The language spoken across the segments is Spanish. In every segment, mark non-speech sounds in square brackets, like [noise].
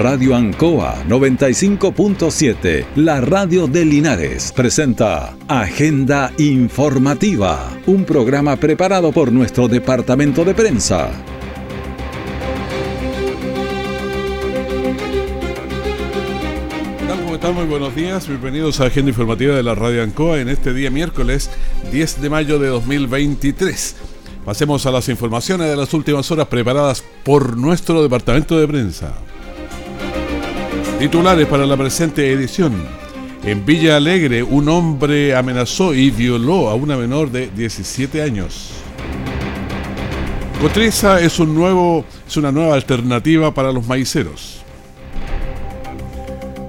Radio Ancoa 95.7, la radio de Linares, presenta Agenda Informativa, un programa preparado por nuestro departamento de prensa. ¿Cómo están? Muy buenos días, bienvenidos a Agenda Informativa de la Radio Ancoa en este día miércoles 10 de mayo de 2023. Pasemos a las informaciones de las últimas horas preparadas por nuestro departamento de prensa. Titulares para la presente edición. En Villa Alegre, un hombre amenazó y violó a una menor de 17 años. Cotriza es, un nuevo, es una nueva alternativa para los maiceros.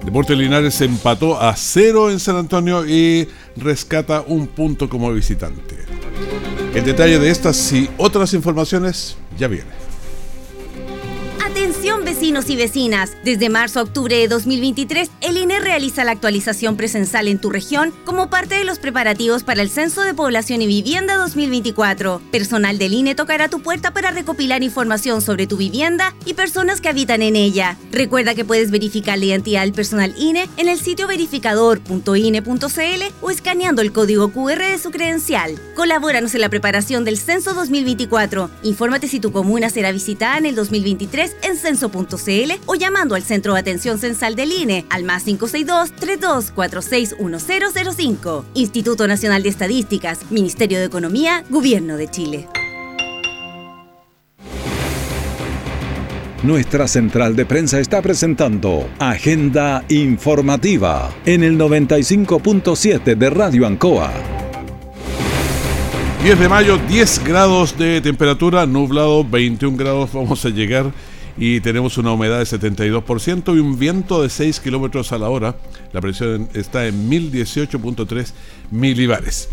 Deportes Linares empató a cero en San Antonio y rescata un punto como visitante. El detalle de estas y otras informaciones ya viene. Vecinos y vecinas, desde marzo a octubre de 2023, el INE realiza la actualización presencial en tu región como parte de los preparativos para el Censo de Población y Vivienda 2024. Personal del INE tocará tu puerta para recopilar información sobre tu vivienda y personas que habitan en ella. Recuerda que puedes verificar la identidad del personal INE en el sitio verificador.ine.cl o escaneando el código QR de su credencial. Colabóranos en la preparación del Censo 2024. Infórmate si tu comuna será visitada en el 2023 en censo.cl o llamando al Centro de Atención Censal del INE al más 562-3246-1005. Instituto Nacional de Estadísticas, Ministerio de Economía, Gobierno de Chile. Nuestra central de prensa está presentando Agenda Informativa en el 95.7 de Radio Ancoa. 10 de mayo, 10 grados de temperatura, nublado, 21 grados vamos a llegar y tenemos una humedad de 72% y un viento de 6 kilómetros a la hora. La presión está en 1018.3 milibares.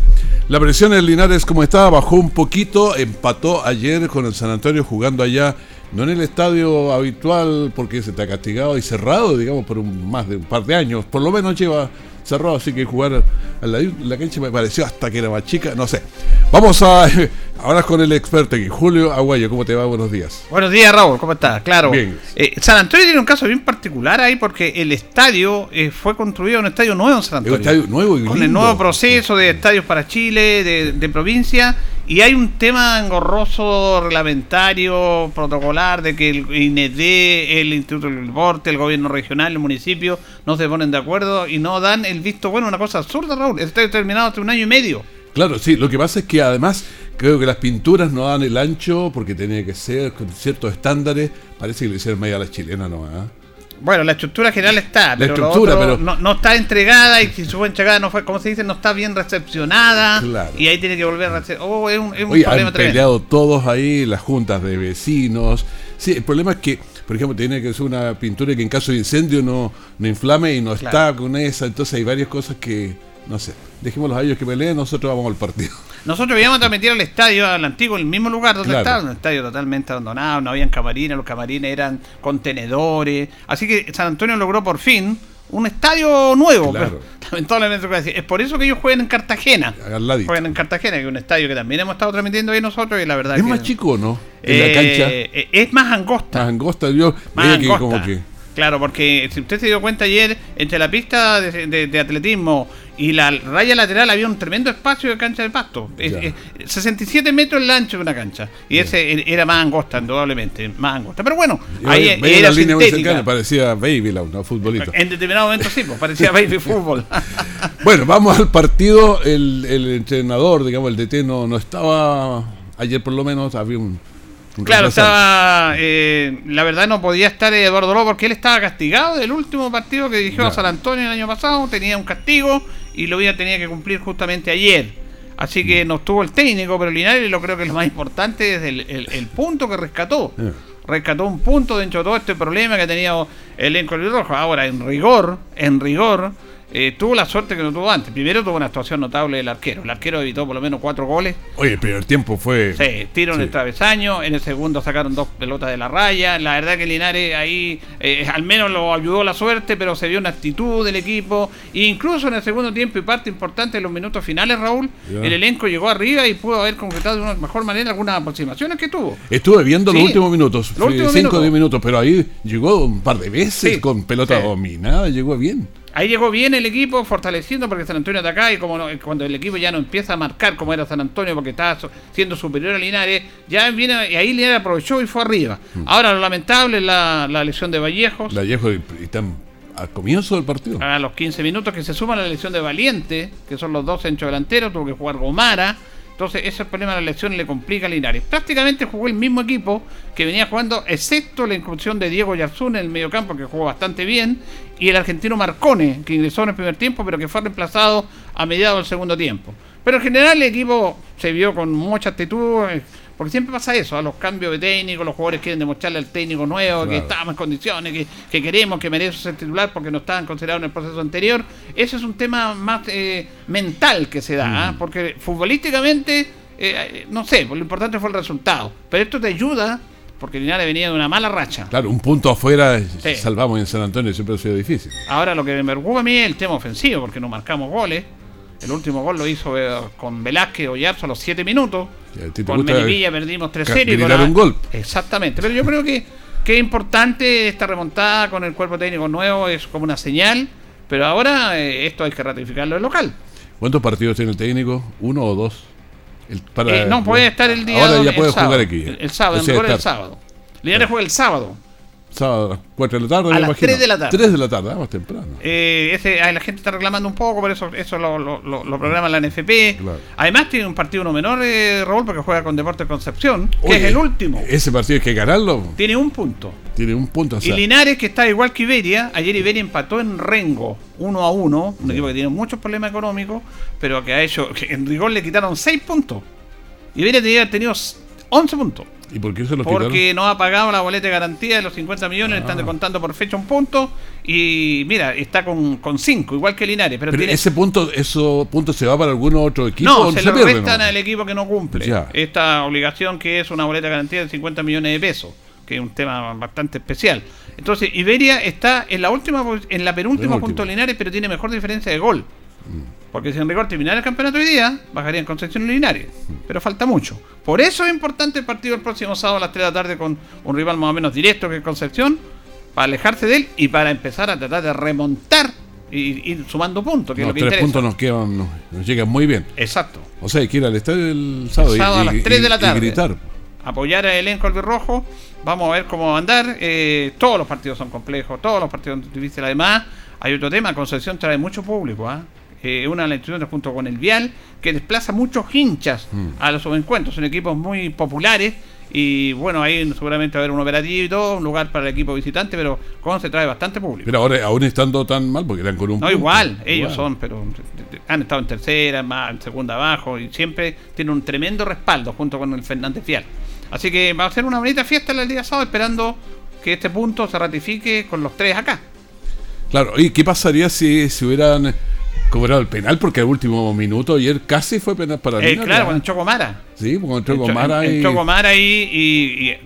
La presión en Linares, como estaba, bajó un poquito, empató ayer con el San Antonio jugando allá, no en el estadio habitual porque se está castigado y cerrado, digamos, por más de un par de años. Por lo menos lleva cerrado, así que jugar a la, la cancha me pareció hasta que era más chica, no sé. Vamos a [laughs] ahora con el experto aquí, Julio Aguayo, ¿cómo te va? Buenos días. Buenos días, Raúl, ¿cómo estás? Claro. Bien. Eh, San Antonio tiene un caso bien particular ahí porque el estadio eh, fue construido un estadio nuevo en San Antonio. estadio nuevo y con el nuevo proceso de estadios para Chile, de, de provincia, y hay un tema engorroso, reglamentario, protocolar, de que el INED, el Instituto del Deporte, el gobierno regional, el municipio, no se ponen de acuerdo y no dan el visto bueno, una cosa absurda, Raúl. El estadio terminado hace un año y medio. Claro, sí, lo que pasa es que además creo que las pinturas no dan el ancho porque tenía que ser con ciertos estándares. Parece que le hicieron media a la chilena, ¿no? ¿Ah? Bueno, la estructura general está, La pero, lo estructura, otro pero- No, no está entregada y si su entregada no fue, como se dice, no está bien recepcionada Claro. y ahí tiene que volver a recepcionar. Oh, es un, es un Oye, problema han tremendo. peleado todos ahí, las juntas de vecinos. Sí, el problema es que, por ejemplo, tiene que ser una pintura que en caso de incendio no, no inflame y no Claro. está con esa. Entonces hay varias cosas que, no sé, dejémoslos a ellos que peleen, nosotros vamos al partido. [laughs] Nosotros íbamos a transmitir al estadio, al antiguo, en el mismo lugar donde Claro. estaba, un estadio totalmente abandonado, no habían camarines, los camarines eran contenedores. Así que San Antonio logró por fin un estadio nuevo. Claro. [laughs] lamentablemente, es por eso que ellos juegan en Cartagena. Al. Juegan en Cartagena, que es un estadio que también hemos estado transmitiendo ahí nosotros y la verdad ¿Es que... más chico o no? En la Eh, cancha. eh, Es más angosta. Más angosta, yo Más veía que angosta. como que. Claro, porque si usted se dio cuenta ayer, entre la pista de, de- de atletismo y la raya lateral había un tremendo espacio de cancha de pasto. Es- Ya. es 67 metros el ancho de una cancha. Y ese e- era más angosta, indudablemente. Más angosta. Pero bueno, yo ahí veía- era la línea muy cercana, parecía baby la una futbolista. En determinado momento sí, pues, parecía baby [laughs] fútbol. [laughs] Bueno, vamos al partido. El, el entrenador, digamos, el DT no, no estaba. Ayer por lo menos había un. Claro, estaba. eh, la verdad no podía estar Eduardo Lobo porque él estaba castigado del último partido que dirigió a. San Antonio el año pasado. Tenía un castigo y lo había tenía que cumplir justamente ayer. Así que no estuvo el técnico, pero Linares lo creo que lo más importante es el, el- el punto que rescató. Eh. Rescató un punto dentro de todo este problema que ha tenido el elenco rojo. Ahora, en rigor, en rigor, eh, tuvo la suerte que no tuvo antes. Primero tuvo una actuación notable del arquero. El arquero evitó por lo menos cuatro goles. Oye, el primer tiempo fue. Sí, tiro en Sí. el travesaño. En el segundo sacaron dos pelotas de la raya. La verdad que Linares ahí eh, al menos lo ayudó la suerte, pero se vio una actitud del equipo. E incluso en el segundo tiempo y parte importante de los minutos finales, Raúl, el elenco llegó arriba y pudo haber concretado de una mejor manera algunas aproximaciones que tuvo. Estuve viendo los últimos minutos, Los últimos 5 o minutos. 10 minutos, pero ahí llegó un par de veces Sí. con pelota dominada, llegó bien. Ahí llegó bien el equipo, fortaleciendo porque San Antonio está acá y como no- cuando el equipo ya no empieza a marcar como era San Antonio porque estaba siendo superior a Linares, ya viene y ahí Linares aprovechó y fue arriba. Ahora lo lamentable es la, la lesión de Vallejos. Vallejo están al comienzo del partido. A los 15 minutos que se suma la lesión de Valiente, que son los dos centros delanteros, tuvo que jugar Gomara. Entonces, ese problema de la lesión le complica a Linares. Prácticamente jugó el mismo equipo que venía jugando, excepto la inclusión de Diego Yarzún en el mediocampo, que jugó bastante bien, y el argentino Marcone, que ingresó en el primer tiempo, pero que fue reemplazado a mediados del segundo tiempo. Pero en general el equipo se vio con mucha actitud, eh, porque siempre pasa eso, a los cambios de técnico, los jugadores quieren demostrarle al técnico nuevo que estamos en condiciones, que, que queremos, que merece ser titular porque no estaban considerados en el proceso anterior. Ese es un tema más eh, mental que se da, ¿ah? porque futbolísticamente, eh, no sé, lo importante fue el resultado. Pero esto te ayuda, porque Linares venía de una mala racha. Claro, un punto afuera Sí. salvamos en San Antonio, siempre ha sido difícil. Ahora lo que me preocupa a mí es el tema ofensivo, porque no marcamos goles. El último gol lo hizo eh, con Velázquez o Yarzo a los 7 minutos. Con Melipilla perdimos 3-0. y gritar con un gol. Exactamente. Pero yo creo que, que es importante esta remontada con el cuerpo técnico nuevo, es como una señal. Pero ahora eh, esto hay que ratificarlo en local. ¿Cuántos partidos tiene el técnico? ¿Uno o dos? El- para- Eh, no puede estar el día Ahora ya puede sábado. jugar aquí. El, sábado, O sea, el sábado. Linares juega el sábado. Sábado a las 4 de la tarde, A me las imagino. 3 de la tarde. 3 de la tarde, ah, más temprano. Eh, ese, la gente está reclamando un poco, pero eso, eso lo, lo, lo- lo programa la NFP. Claro. Además tiene un partido no menor, eh, Raúl, porque juega con Deportes Concepción, que es el último. Ese partido hay que ganarlo. Tiene un punto. Tiene un punto. o sea, Y Linares, que está igual que Iberia, ayer Iberia empató en Rengo, 1 a 1, un equipo que tiene muchos problemas económicos, pero que ha hecho, que en rigor le quitaron 6 puntos. Iberia tenía tenido 11 puntos. ¿Y por qué se lo Porque no ha pagado la boleta de garantía de los 50 millones, están Ah. descontando por fecha un punto. Y mira, está con 5, igual que Linares. Pero, Pero tiene, ese punto, esos puntos se va para algún otro equipo no, se se lo pierde, restan no? al equipo que no cumple Ya. esta obligación que es una boleta de garantía de 50 millones de pesos, que es un tema bastante especial. Entonces, Iberia está en la última en la penúltima Penúltima. junto a Linares, pero tiene mejor diferencia de gol. Porque si en rigor terminara el campeonato hoy día, bajaría en Concepción y Linares. Pero falta mucho. Por eso es importante el partido el próximo sábado a las 3 de la tarde con un rival más o menos directo que es Concepción, para alejarse de él y para empezar a tratar de remontar y ir sumando puntos, que es Los lo que tres interesa. puntos nos quedan, nos, nos llegan muy bien. Exacto. O sea, hay que ir al estadio el sábado, y- sábado a las 3 de la y tarde. gritar. apoyar al elenco albirrojo. Vamos a ver cómo va a andar. Eh, todos los partidos son complejos, todos los partidos son difíciles. Además, hay otro tema: Concepción trae mucho público. ¿ah? Eh, una de las instituciones junto con el Vial que desplaza muchos hinchas Mm. a los encuentros. Son equipos muy populares. Y bueno, ahí seguramente va a haber un operativo y todo, un lugar para el equipo visitante, pero Conce trae bastante público. Pero ahora, aún estando tan mal, porque eran con un No, punto. igual, ellos Igual. son, pero han estado en tercera, más en segunda abajo, y siempre tienen un tremendo respaldo junto con el Fernández Fial. Así que va a ser una bonita fiesta el día sábado, esperando que este punto se ratifique con los tres acá. Claro, ¿y qué pasaría si, si hubieran cobrado el penal? Porque al último minuto ayer casi fue penal para Eh, claro, con el Chocomara. Sí, Entró- Gomara y... Gomara ahí y, y,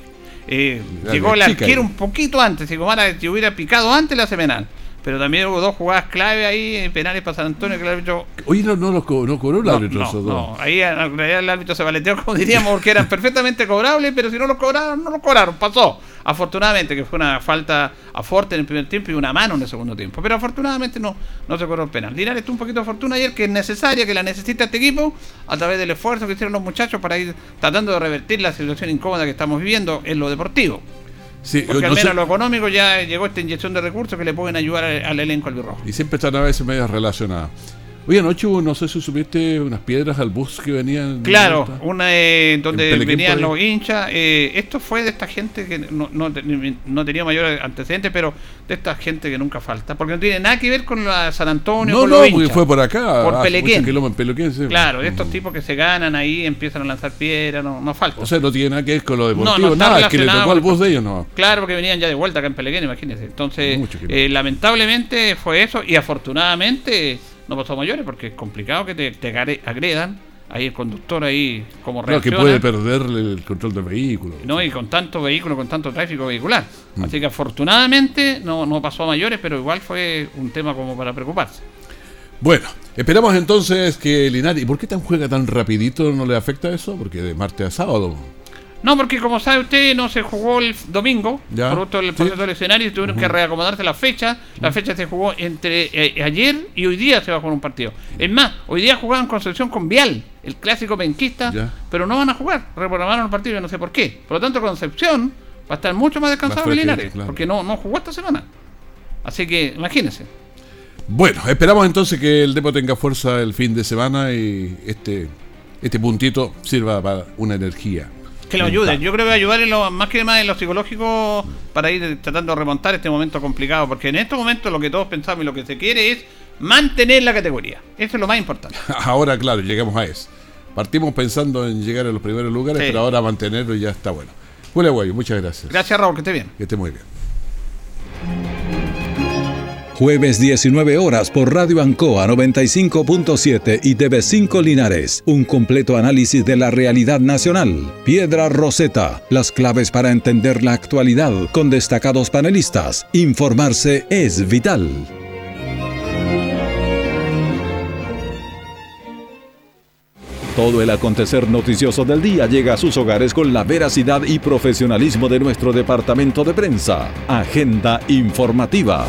eh, La llegó el arquero un poquito antes. Si Gomara si hubiera picado antes, le hace penal. Pero también hubo dos jugadas clave ahí, eh, penales para San Antonio, que el árbitro Oye, no, no, los co- no cobró el No, árbitro no, esos dos. no, ahí en realidad el árbitro se valeteó, como diríamos, porque eran perfectamente cobrables, pero si no los cobraron, no los cobraron, pasó. Afortunadamente, que fue una falta a Forte en el primer tiempo y una mano en el segundo tiempo. Pero afortunadamente no, no se cobró el penal. Linares tuvo un poquito de fortuna ayer, que es necesaria, que la necesita este equipo, a través del esfuerzo que hicieron los muchachos para ir tratando de revertir la situación incómoda que estamos viviendo en lo deportivo. Sí, Porque no al sé- menos en lo económico ya llegó esta inyección de recursos que le pueden ayudar al, al elenco albirrojo. Y siempre están a veces medias relacionadas. Oye, anoche hubo, no sé si supiste, unas piedras al bus que venían. Claro, una eh, donde venían los hinchas. eh, esto fue de esta gente que no, no, te- no tenía mayor antecedentes, pero de esta gente que nunca falta. Porque no tiene nada que ver con la San Antonio. No, con no, los porque fue por acá. Por hace Pelequén. Pelequén, sí. Claro, de estos Mm. tipos que se ganan ahí, empiezan a lanzar piedras, no, no falta. O sea, no tiene nada que ver con lo deportivo, nada, es que le tocó al bus de ellos, no. Claro, porque venían ya de vuelta acá en Pelequén, imagínense. Entonces, eh, lamentablemente fue eso y afortunadamente no pasó a mayores porque es complicado que te, te agre- agredan. Ahí el conductor ahí como Claro, que puede perder el control del vehículo. ¿no? Y con tanto vehículo, con tanto tráfico vehicular. Mm. Así que afortunadamente no, no pasó a mayores, pero igual fue un tema como para preocuparse. Bueno, esperamos entonces que Linares. ¿Y por qué tan juega tan rapidito? ¿No le afecta eso? Porque de martes a sábado. No, porque como sabe usted, no se jugó el domingo, Ya, producto del sí. proceso del escenario, y tuvieron que reacomodarse la fecha. La fecha se jugó entre eh, ayer y hoy día se va a jugar un partido. Es más, hoy día jugaban Concepción con Vial, el clásico penquista, Ya. pero no van a jugar, reprogramaron el partido, yo no sé por qué. Por lo tanto, Concepción va a estar mucho más descansado que Linares, claro. porque no, no jugó esta semana. Así que imagínense. Bueno, esperamos entonces que el Depo tenga fuerza el fin de semana y este, este puntito sirva para una energía. Que lo ayuden. Yo creo que ayudar en lo, más que más en lo psicológico para ir tratando de remontar este momento complicado. Porque en estos momentos lo que todos pensamos y lo que se quiere es mantener la categoría. Eso es lo más importante. [laughs] Ahora, claro, llegamos a eso. Partimos pensando en llegar a los primeros lugares, Sí. pero ahora mantenerlo ya está bueno. Julio Guayo, muchas gracias. Gracias Raúl, que esté bien. Que esté muy bien. Jueves 19 horas por Radio Ancoa 95.7 y TV5 Linares. Un completo análisis de la realidad nacional. Piedra Roseta. Las claves para entender la actualidad con destacados panelistas. Informarse es vital. Todo el acontecer noticioso del día llega a sus hogares con la veracidad y profesionalismo de nuestro departamento de prensa. Agenda informativa.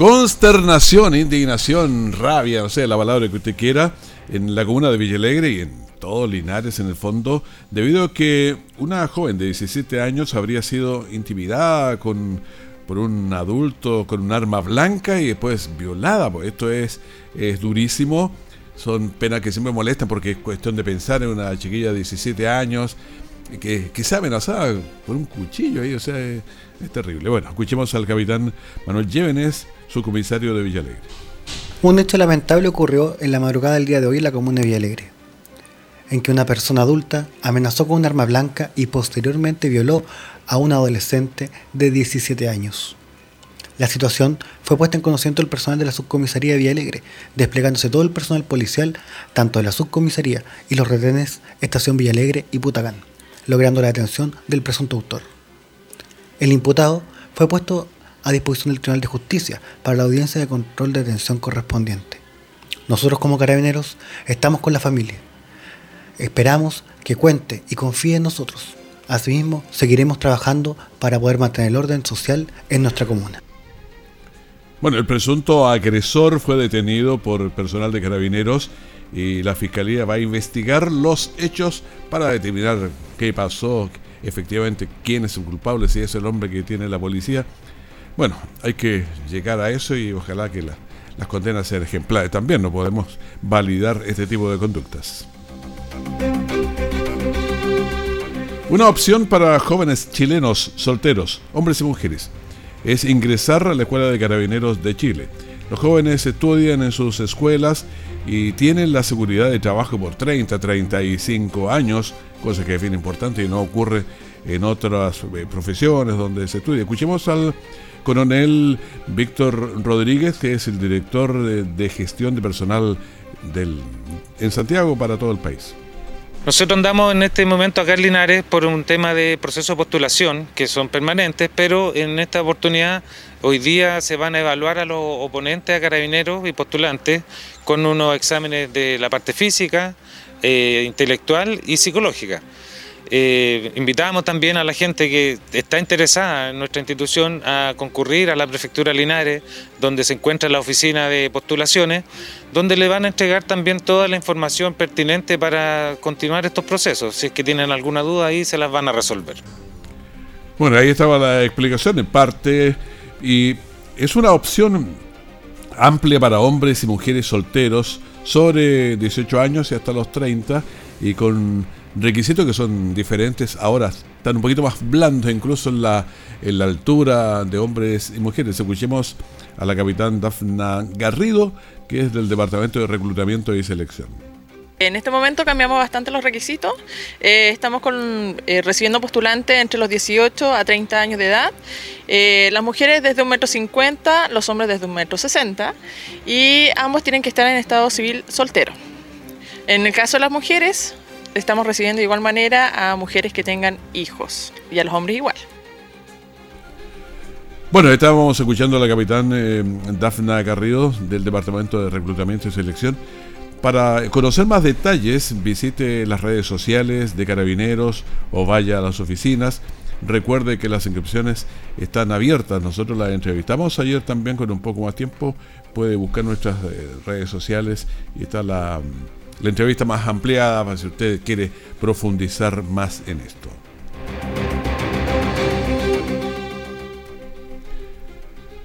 Consternación, indignación, rabia, no sé, la palabra que usted quiera, en la comuna de Villalegre y en todo Linares en el fondo, debido a que una joven de 17 años habría sido intimidada con, por un adulto con un arma blanca y después violada. Pues esto es, es durísimo, son penas que siempre molestan porque es cuestión de pensar en una chiquilla de 17 años que, que se ha amenazada por un cuchillo ahí, o sea, es, es terrible. Bueno, escuchemos al capitán Manuel Llévenes, su comisario de Villalegre. Un hecho lamentable ocurrió en la madrugada del día de hoy en la comuna de Villalegre, en que una persona adulta amenazó con un arma blanca y posteriormente violó a un adolescente de 17 años. La situación fue puesta en conocimiento del personal de la subcomisaría de Villalegre, desplegándose todo el personal policial, tanto de la subcomisaría y los retenes Estación Villalegre y Putagán, logrando la detención del presunto autor. El imputado fue puesto a disposición del Tribunal de Justicia para la audiencia de control de detención correspondiente. Nosotros como carabineros estamos con la familia. Esperamos que cuente y confíe en nosotros. Asimismo, seguiremos trabajando para poder mantener el orden social en nuestra comuna. Bueno, el presunto agresor fue detenido por personal de carabineros y la fiscalía va a investigar los hechos para determinar qué pasó, efectivamente quién es el culpable, si es el hombre que tiene la policía. Bueno, hay que llegar a eso y ojalá que la- las condenas sean ejemplares. También no podemos validar este tipo de conductas. Una opción para jóvenes chilenos solteros, hombres y mujeres, es ingresar a la Escuela de Carabineros de Chile. Los jóvenes estudian en sus escuelas y tienen la seguridad de trabajo por 30, 35 años, cosa que es bien importante y no ocurre en otras eh, profesiones donde se estudia. Escuchemos al coronel Víctor Rodríguez, que es el director de, gestión de personal del, en Santiago para todo el país. Nosotros andamos en este momento acá en por un tema de proceso de postulación, que son permanentes, pero en esta oportunidad hoy día se van a evaluar a los oponentes, a carabineros y postulantes, con unos exámenes de la parte física, eh, intelectual y psicológica. Eh, invitamos también a la gente que está interesada en nuestra institución a concurrir a la Prefectura Linares, donde se encuentra la oficina de postulaciones, donde le van a entregar también toda la información pertinente para continuar estos procesos. Si es que tienen alguna duda ahí, se las van a resolver. Bueno, ahí estaba la explicación, en parte Y es una opción amplia para hombres y mujeres solteros sobre 18 años y hasta los 30 y con requisitos que son diferentes. Ahora están un poquito más blandos incluso en la, en la altura de hombres y mujeres. Escuchemos a la capitán Dafna Garrido, que es del Departamento de Reclutamiento y Selección. En este momento cambiamos bastante los requisitos. Eh, estamos con, eh, recibiendo postulantes entre los 18 a 30 años de edad. Eh, las mujeres desde 1,50 m, los hombres desde 1,60 m. Y ambos tienen que estar en estado civil soltero. En el caso de las mujeres, estamos recibiendo de igual manera a mujeres que tengan hijos y a los hombres igual. Bueno, estábamos escuchando a la capitán Dafna Garrido del Departamento de Reclutamiento y Selección. Para conocer más detalles, visite las redes sociales de Carabineros o vaya a las oficinas. Recuerde que las inscripciones están abiertas. Nosotros las entrevistamos ayer también con un poco más tiempo. Puede buscar nuestras eh, redes sociales y está la, la entrevista más ampliada para si usted quiere profundizar más en esto.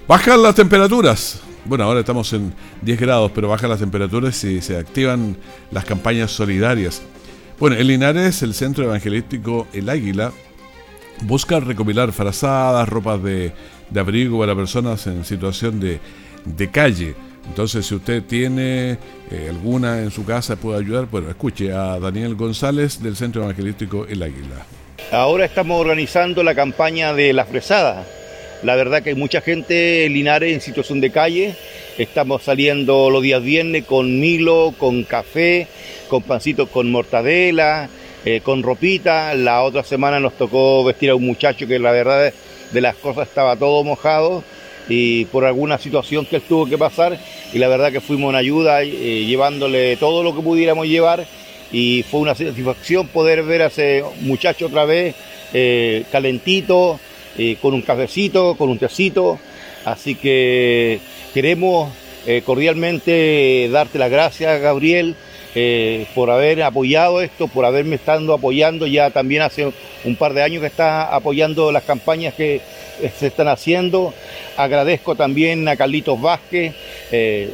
Bajan las temperaturas. Bueno, ahora estamos en 10 grados, pero bajan las temperaturas y se activan las campañas solidarias. Bueno, en Linares, el centro evangelístico El Águila busca recopilar frazadas, ropas de, abrigo para personas en situación de, calle. Entonces, si usted tiene eh, alguna en su casa, puede ayudar, bueno, escuche a Daniel González del Centro Evangelístico El Águila. Ahora estamos organizando la campaña de la fresada la verdad que hay mucha gente en Linares en situación de calle. Estamos saliendo los días viernes con Milo, con café, con pancitos con mortadela, eh, con ropita. La otra semana nos tocó vestir a un muchacho que la verdad de las cosas estaba todo mojado y por alguna situación que él tuvo que pasar y la verdad que fuimos en ayuda eh, llevándole todo lo que pudiéramos llevar y fue una satisfacción poder ver a ese muchacho otra vez eh, calentito, eh, con un cafecito, con un tecito. Así que queremos cordialmente darte las gracias, Gabriel, eh, por haber apoyado esto, por haberme estado apoyando. Ya también hace un par de años que está apoyando las campañas que se están haciendo. Agradezco también a Carlitos Vázquez,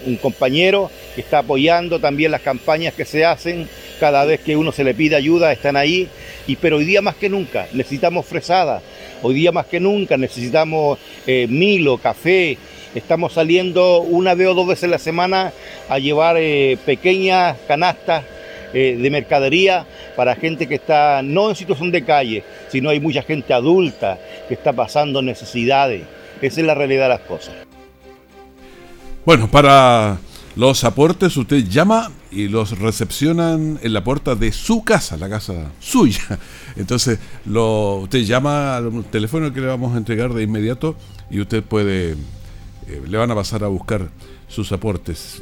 un compañero que está apoyando también las campañas que se hacen. Cada vez que uno se le pide ayuda, están ahí. Y pero hoy día más que nunca necesitamos fresada, Hoy día más que nunca necesitamos eh, Milo, café. Estamos saliendo una vez o dos veces a la semana a llevar eh, pequeñas canastas eh, de mercadería para gente que está no en situación de calle, sino hay mucha gente adulta que está pasando necesidades. Esa es la realidad de las cosas. Bueno, para los aportes usted llama y los recepcionan en la puerta de su casa, la casa suya. Entonces, lo, usted llama al teléfono que le vamos a entregar de inmediato y usted puede, eh, le van a pasar a buscar sus aportes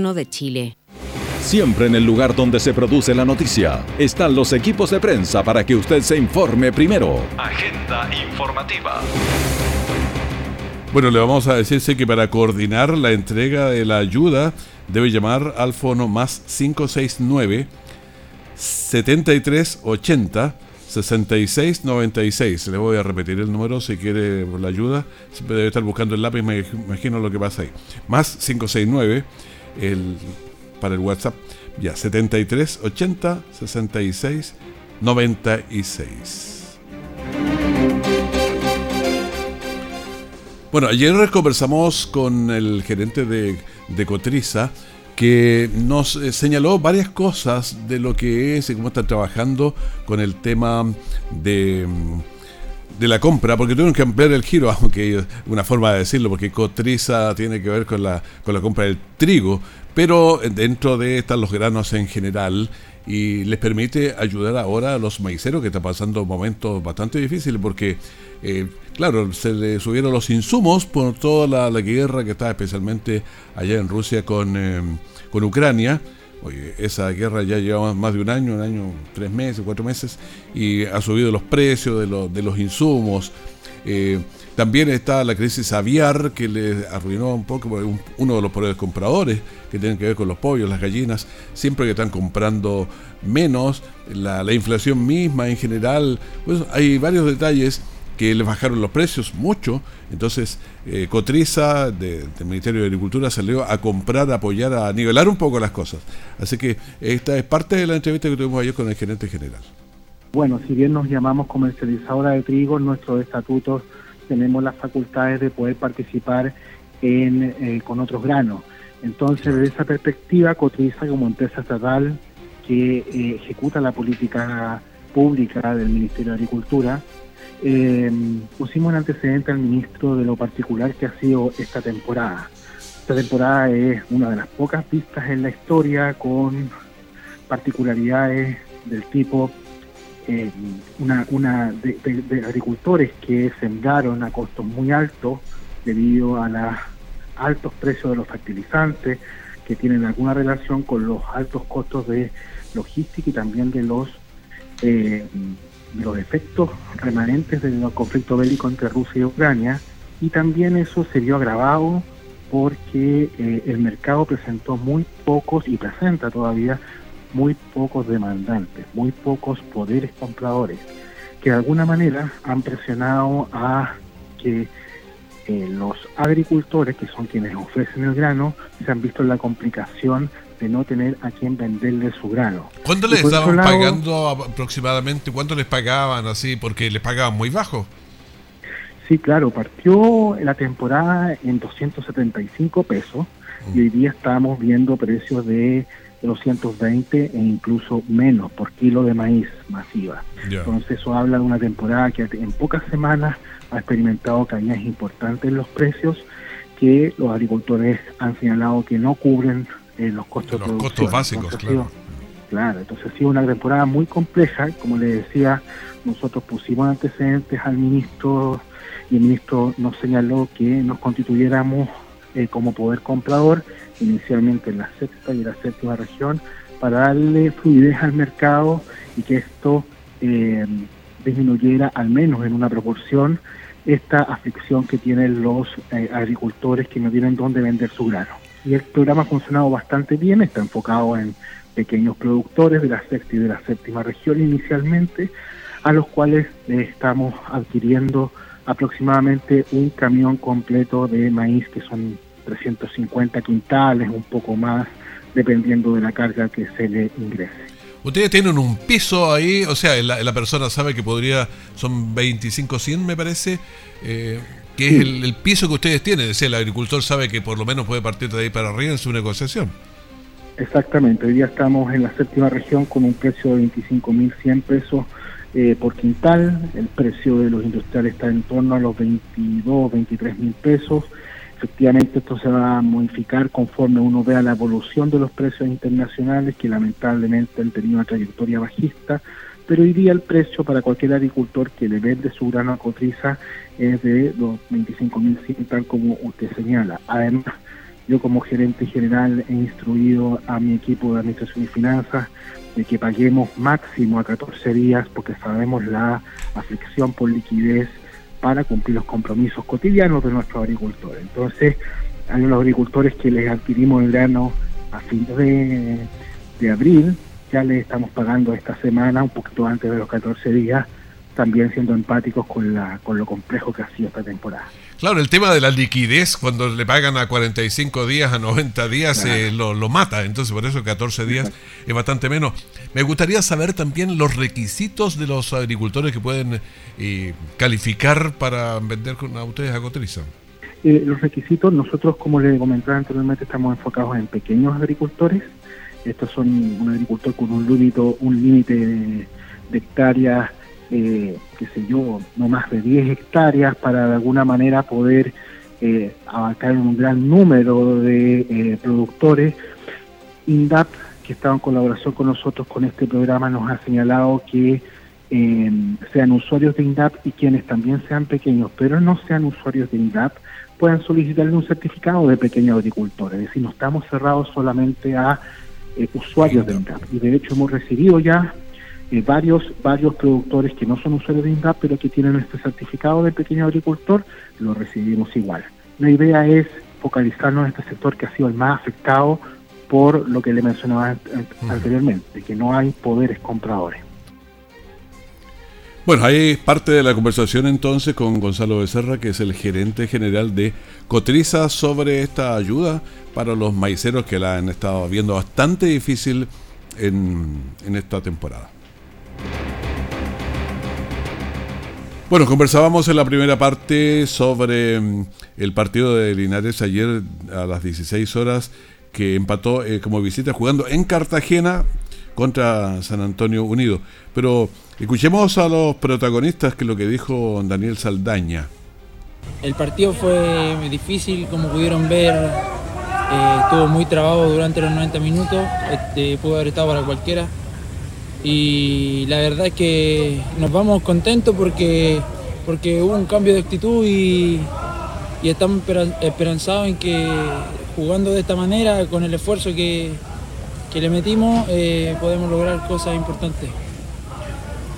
de Chile. Siempre en el lugar donde se produce la noticia están los equipos de prensa para que usted se informe primero. Agenda informativa. Bueno, le vamos a decirse que para coordinar la entrega de la ayuda debe llamar al fono más 569 7380 6696. Le voy a repetir el número si quiere la ayuda. Siempre debe estar buscando el lápiz, me imagino lo que pasa ahí. Más 569 el, para el WhatsApp. Ya, 73 80 66 96. Bueno, ayer conversamos con el gerente de, de Cotriza que nos eh, señaló varias cosas de lo que es y cómo están trabajando con el tema de de la compra, porque tuvieron que ampliar el giro, [laughs] aunque una forma de decirlo, porque cotriza tiene que ver con la, con la compra del trigo, pero dentro de están los granos en general y les permite ayudar ahora a los maiceros que están pasando momentos bastante difíciles porque, eh, claro, se le subieron los insumos por toda la, guerra que está especialmente allá en Rusia con, eh, con Ucrania. Oye, esa guerra ya lleva más de un año, un año, tres meses, cuatro meses, y ha subido los precios de, de los insumos. Eh, también está la crisis aviar que le arruinó un poco uno de los pobres compradores que tienen que ver con los pollos, las gallinas, siempre que están comprando menos, la, inflación misma en general, pues hay varios detalles que le bajaron los precios mucho, entonces eh, Cotriza del Ministerio de Agricultura salió a comprar, a apoyar, a nivelar un poco las cosas. Así que esta es parte de la entrevista que tuvimos ayer con el gerente general. Bueno, si bien nos llamamos comercializadora de trigo, en nuestros estatutos tenemos las facultades de poder participar en, eh, con otros granos. Entonces, desde esa perspectiva, Cotriza como empresa estatal que eh, ejecuta la política pública del Ministerio de Agricultura, eh, pusimos en antecedente al ministro de lo particular que ha sido esta temporada. Esta temporada es una de las pocas vistas en la historia con particularidades del tipo eh, una, de, agricultores que sembraron a costos muy altos debido a los altos precios de los fertilizantes que tienen alguna relación con los altos costos de logística y también de los eh, los efectos remanentes del conflicto bélico entre Rusia y Ucrania y también eso se vio agravado porque eh, el mercado presentó muy pocos y presenta todavía muy pocos demandantes, muy pocos poderes compradores, que de alguna manera han presionado a que eh, los agricultores, que son quienes ofrecen el grano, se han visto en la complicación de no tener a quien venderle su grano. ¿Cuánto les estaban pagando aproximadamente? ¿Cuánto les pagaban así? Porque les pagaban muy bajo. Sí, claro, partió la temporada en 275 pesos y hoy día estamos viendo precios de 220 e incluso menos por kilo de maíz masiva. Entonces eso habla de una temporada que en pocas semanas ha experimentado caídas importantes en los precios que los agricultores han señalado que no cubren eh, los costos los costos básicos, claro. claro, entonces ha sido una temporada muy compleja, como le decía, nosotros pusimos antecedentes al ministro y el ministro nos señaló que nos constituyéramos eh, como poder comprador inicialmente en la sexta y la séptima región, para darle fluidez al mercado y que esto eh, disminuyera al menos en una proporción esta aflicción que tienen los eh, agricultores que no tienen dónde vender su grano. Y el programa ha funcionado bastante bien, está enfocado en pequeños productores de la sexta y de la séptima región inicialmente, a los cuales estamos adquiriendo aproximadamente un camión completo de maíz que son 350 quintales, un poco más, dependiendo de la carga que se le ingrese. Ustedes tienen un piso ahí, o sea, la, persona sabe que podría, son 25, 100 me parece, eh, que es el, piso que ustedes tienen, es decir, el agricultor sabe que por lo menos puede partir de ahí para arriba en su negociación. Exactamente, hoy día estamos en la séptima región con un precio de 25.100 pesos eh, por quintal, el precio de los industriales está en torno a los 22, 23 mil pesos, Efectivamente, esto se va a modificar conforme uno vea la evolución de los precios internacionales, que lamentablemente han tenido una trayectoria bajista, pero hoy día el precio para cualquier agricultor que le vende su grano a cotriza es de los 25.100, tal como usted señala. Además, yo como gerente general he instruido a mi equipo de Administración y Finanzas de que paguemos máximo a 14 días porque sabemos la aflicción por liquidez para cumplir los compromisos cotidianos de nuestros agricultores. Entonces, hay unos agricultores que les adquirimos el grano a fin de, de abril, ya les estamos pagando esta semana, un poquito antes de los 14 días, también siendo empáticos con, la, con lo complejo que ha sido esta temporada. Claro, el tema de la liquidez, cuando le pagan a 45 días, a 90 días, eh, lo, lo, mata. Entonces, por eso 14 días es bastante menos. Me gustaría saber también los requisitos de los agricultores que pueden eh, calificar para vender con, a ustedes a Cotriza. Eh, los requisitos, nosotros, como le comentaba anteriormente, estamos enfocados en pequeños agricultores. Estos son un agricultor con un límite un límite de, hectáreas eh, qué sé yo, no más de 10 hectáreas para de alguna manera poder eh, abarcar un gran número de eh, productores. INDAP, que estado en colaboración con nosotros con este programa nos ha señalado que eh, sean usuarios de INDAP y quienes también sean pequeños, pero no sean usuarios de INDAP, puedan solicitarle un certificado de pequeño agricultor. Es decir, no estamos cerrados solamente a eh, usuarios de INDAP. Y de hecho hemos recibido ya eh, varios, varios productores que no son usuarios de INDAP, pero que tienen este certificado de pequeño agricultor, lo recibimos igual. La idea es focalizarnos en este sector que ha sido el más afectado por lo que le mencionaba anteriormente, que no hay poderes compradores. Bueno, ahí parte de la conversación entonces con Gonzalo Becerra, que es el gerente general de Cotriza, sobre esta ayuda para los maiceros que la han estado viendo bastante difícil en, en esta temporada. Bueno, conversábamos en la primera parte sobre mm, el partido de Linares ayer a las 16 horas que empató eh, como visita jugando en Cartagena contra San Antonio Unido. Pero escuchemos a los protagonistas que lo que dijo Daniel Saldaña. El partido fue difícil, como pudieron ver, eh, estuvo muy trabado durante los 90 minutos, este, pudo haber estado para cualquiera. Y la verdad es que nos vamos contentos porque, porque hubo un cambio de actitud y estamos esperanzados en que jugando de esta manera, con el esfuerzo que, que le metimos, eh, podemos lograr cosas importantes.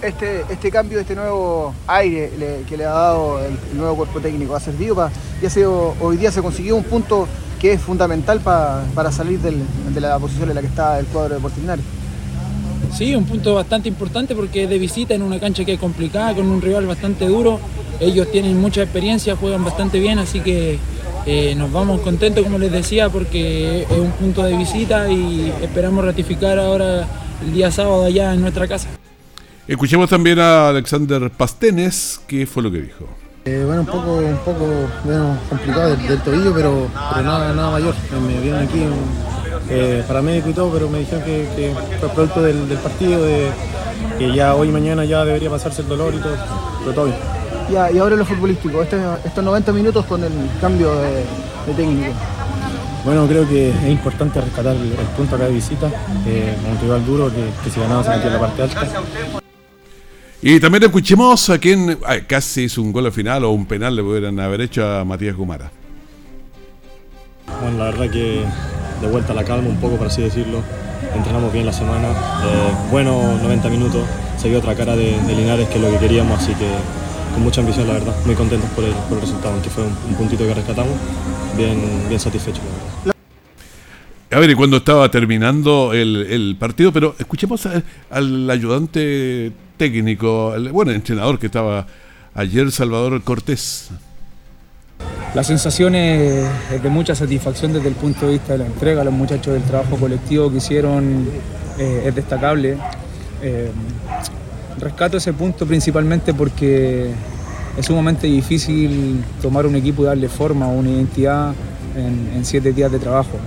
Este, este cambio, este nuevo aire que le ha dado el, nuevo cuerpo técnico ha servido para, y ha sido, hoy día se consiguió un punto que es fundamental para salir de la posición en la que está el cuadro de Portinares. Sí, un punto bastante importante porque es de visita en una cancha que es complicada, con un rival bastante duro. Ellos tienen mucha experiencia, juegan bastante bien, así que eh, nos vamos contentos, como les decía, porque es un punto de visita y esperamos ratificar ahora el día sábado allá en nuestra casa. Escuchemos también a Alexander Pastenes, ¿qué fue lo que dijo? Eh, bueno, un poco, un poco complicado del, tobillo, pero, nada, nada mayor. Me vieron aquí eh, paramédico y todo, pero me dijeron que, fue producto del, partido, de, que ya hoy y mañana ya debería pasarse el dolor y todo, pero todo bien y ahora lo futbolístico, este, estos 90 minutos con el cambio de, técnico. Bueno, creo que es importante rescatar el, punto acá de visita, eh, un rival duro que, si ganaba se metía en la parte alta. Y también escuchemos a quien casi hizo un gol al final o un penal le pudieran haber hecho a Matías Gumara. Bueno, la verdad que de vuelta a la calma un poco, por así decirlo. Entrenamos bien la semana. Eh, bueno, 90 minutos. Se vio otra cara de, de Linares que es lo que queríamos, así que con mucha ambición, la verdad. Muy contentos por el, por el resultado, aunque fue un, puntito que rescatamos. Bien, bien satisfechos, la verdad. A ver, y cuando estaba terminando el, partido, pero escuchemos al ayudante técnico, bueno, el entrenador que estaba ayer, Salvador Cortés. La sensación es, de mucha satisfacción desde el punto de vista de la entrega. Los muchachos del trabajo colectivo que hicieron eh, es destacable. Eh, rescato ese punto principalmente porque es sumamente difícil tomar un equipo y darle forma o una identidad en, siete días de trabajo.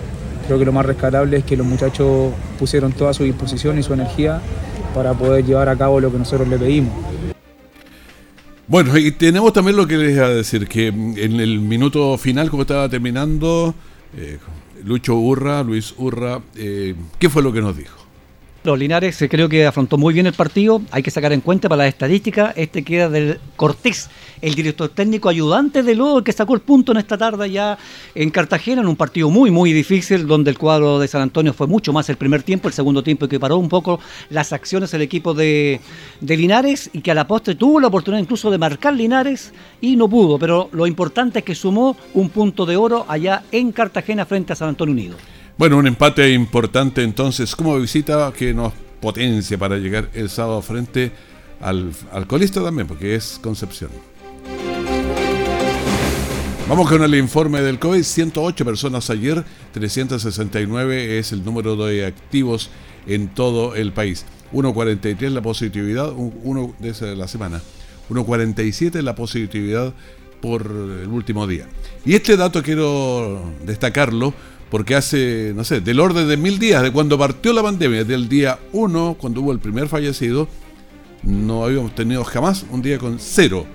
Creo que lo más rescatable es que los muchachos pusieron toda su disposición y su energía para poder llevar a cabo lo que nosotros le pedimos. Bueno, y tenemos también lo que les iba a decir, que en el minuto final, como estaba terminando, eh, Lucho Urra, Luis Urra, eh, ¿qué fue lo que nos dijo? Los Linares eh, creo que afrontó muy bien el partido. Hay que sacar en cuenta para las estadísticas. Este queda del Cortés, el director técnico ayudante de Lodo, que sacó el punto en esta tarde ya en Cartagena, en un partido muy, muy difícil, donde el cuadro de San Antonio fue mucho más el primer tiempo, el segundo tiempo que paró un poco las acciones del equipo de, de Linares y que a la postre tuvo la oportunidad incluso de marcar Linares y no pudo. Pero lo importante es que sumó un punto de oro allá en Cartagena frente a San Antonio Unido. Bueno, un empate importante entonces como visita que nos potencia para llegar el sábado frente al, al colista también, porque es Concepción. Vamos con el informe del COVID. 108 personas ayer, 369 es el número de activos en todo el país. 1.43 la positividad, uno de la semana. 1.47 la positividad por el último día. Y este dato quiero destacarlo porque hace, no sé, del orden de mil días, de cuando partió la pandemia, del día 1, cuando hubo el primer fallecido, no habíamos tenido jamás un día con cero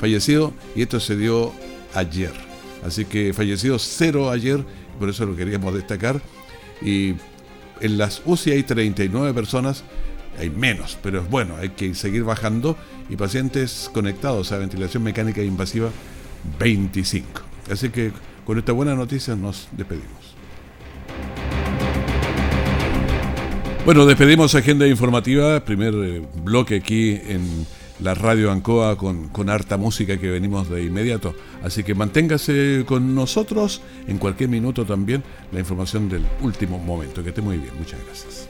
fallecidos y esto se dio ayer. Así que fallecidos cero ayer, por eso lo queríamos destacar. Y En las UCI hay 39 personas, hay menos, pero es bueno, hay que seguir bajando. Y pacientes conectados a ventilación mecánica invasiva, 25. Así que con esta buena noticia nos despedimos. Bueno, despedimos Agenda Informativa, primer eh, bloque aquí en la radio Ancoa con, con harta música que venimos de inmediato. Así que manténgase con nosotros en cualquier minuto también la información del último momento. Que esté muy bien, muchas gracias.